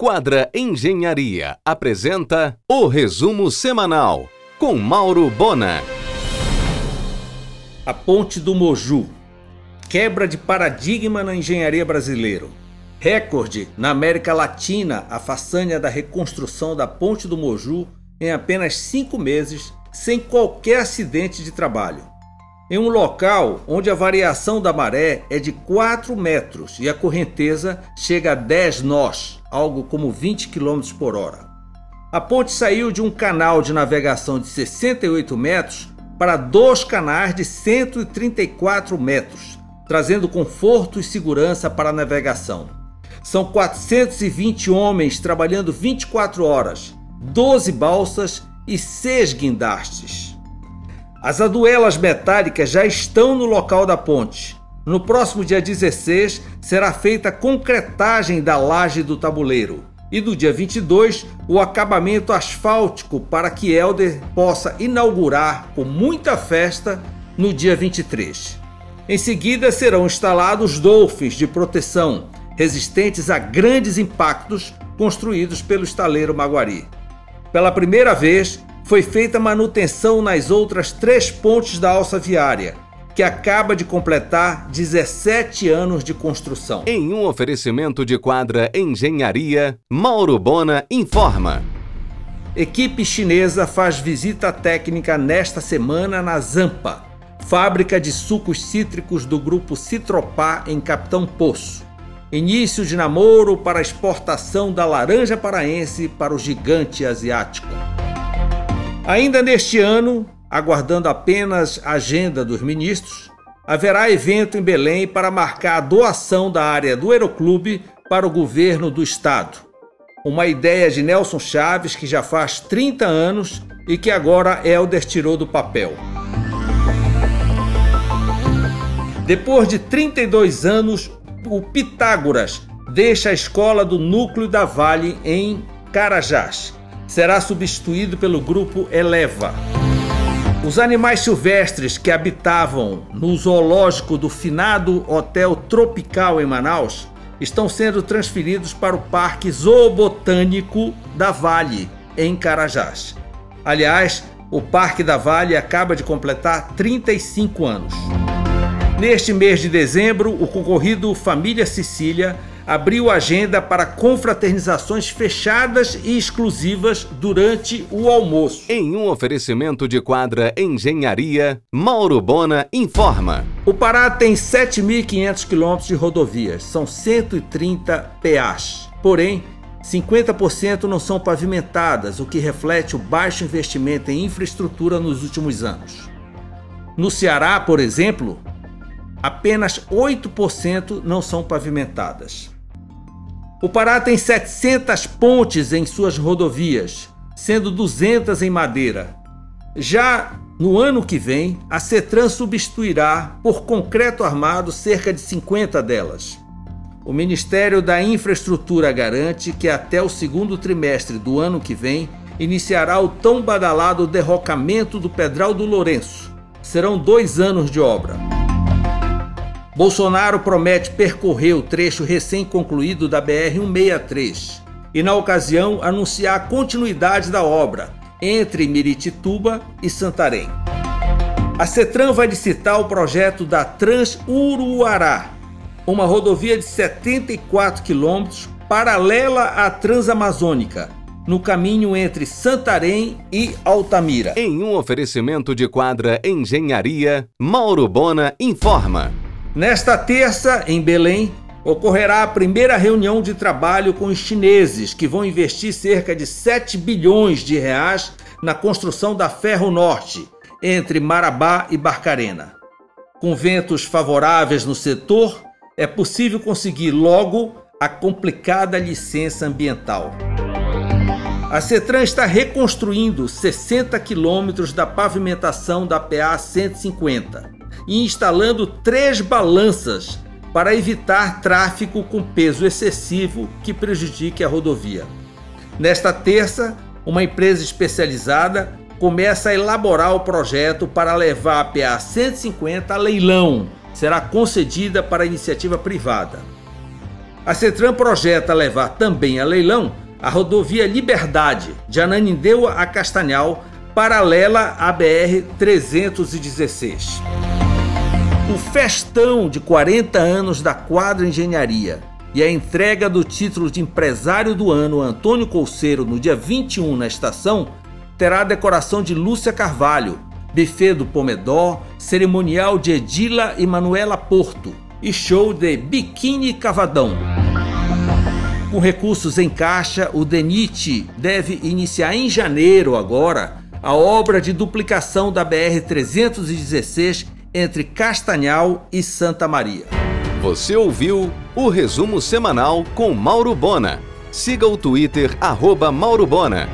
Quadra Engenharia apresenta o resumo semanal com Mauro Bona. A Ponte do Moju. Quebra de paradigma na engenharia brasileira. Recorde na América Latina a façanha da reconstrução da Ponte do Moju em apenas cinco meses, sem qualquer acidente de trabalho em um local onde a variação da maré é de 4 metros e a correnteza chega a 10 nós, algo como 20 km por hora. A ponte saiu de um canal de navegação de 68 metros para dois canais de 134 metros, trazendo conforto e segurança para a navegação. São 420 homens trabalhando 24 horas, 12 balsas e 6 guindastes. As aduelas metálicas já estão no local da ponte. No próximo dia 16 será feita a concretagem da laje do tabuleiro. E no dia 22, o acabamento asfáltico para que Helder possa inaugurar com muita festa no dia 23. Em seguida serão instalados dolphins de proteção, resistentes a grandes impactos construídos pelo estaleiro Maguari. Pela primeira vez, foi feita manutenção nas outras três pontes da alça viária, que acaba de completar 17 anos de construção. Em um oferecimento de quadra Engenharia, Mauro Bona informa. Equipe chinesa faz visita técnica nesta semana na Zampa, fábrica de sucos cítricos do grupo Citropá em Capitão Poço. Início de namoro para exportação da laranja paraense para o gigante asiático. Ainda neste ano, aguardando apenas a agenda dos ministros, haverá evento em Belém para marcar a doação da área do Aeroclube para o governo do estado. Uma ideia de Nelson Chaves que já faz 30 anos e que agora Helder tirou do papel. Depois de 32 anos, o Pitágoras deixa a escola do núcleo da Vale em Carajás será substituído pelo grupo Eleva. Os animais silvestres que habitavam no zoológico do finado Hotel Tropical em Manaus estão sendo transferidos para o Parque Zoobotânico da Vale, em Carajás. Aliás, o Parque da Vale acaba de completar 35 anos. Neste mês de dezembro, o concorrido Família Sicília abriu agenda para confraternizações fechadas e exclusivas durante o almoço. Em um oferecimento de quadra Engenharia, Mauro Bona informa. O Pará tem 7.500 quilômetros de rodovias, são 130 PAs. Porém, 50% não são pavimentadas, o que reflete o baixo investimento em infraestrutura nos últimos anos. No Ceará, por exemplo, apenas 8% não são pavimentadas. O Pará tem 700 pontes em suas rodovias, sendo 200 em madeira. Já no ano que vem, a CETRAN substituirá por concreto armado cerca de 50 delas. O Ministério da Infraestrutura garante que até o segundo trimestre do ano que vem iniciará o tão badalado derrocamento do Pedral do Lourenço. Serão dois anos de obra. Bolsonaro promete percorrer o trecho recém-concluído da BR-163 e, na ocasião, anunciar a continuidade da obra entre Miritituba e Santarém. A CETRAN vai licitar o projeto da Trans-Uruará, uma rodovia de 74 quilômetros paralela à Transamazônica, no caminho entre Santarém e Altamira. Em um oferecimento de quadra Engenharia, Mauro Bona informa. Nesta terça, em Belém, ocorrerá a primeira reunião de trabalho com os chineses, que vão investir cerca de 7 bilhões de reais na construção da Ferro Norte, entre Marabá e Barcarena. Com ventos favoráveis no setor, é possível conseguir logo a complicada licença ambiental. A Cetran está reconstruindo 60 quilômetros da pavimentação da PA 150 e instalando três balanças para evitar tráfego com peso excessivo que prejudique a rodovia. Nesta terça, uma empresa especializada começa a elaborar o projeto para levar a PA 150 a leilão. Será concedida para iniciativa privada. A CETRAN projeta levar também a leilão a rodovia Liberdade, de Ananindeua a Castanhal, paralela à BR-316. O festão de 40 anos da Quadra Engenharia e a entrega do título de empresário do ano Antônio Colceiro no dia 21 na estação terá a decoração de Lúcia Carvalho, buffet do Pomedó, cerimonial de Edila e Manuela Porto e show de Biquíni Cavadão. Com recursos em caixa, o DENIT deve iniciar em janeiro agora a obra de duplicação da BR-316 entre Castanhal e Santa Maria. Você ouviu o resumo semanal com Mauro Bona. Siga o Twitter, arroba Mauro Bona.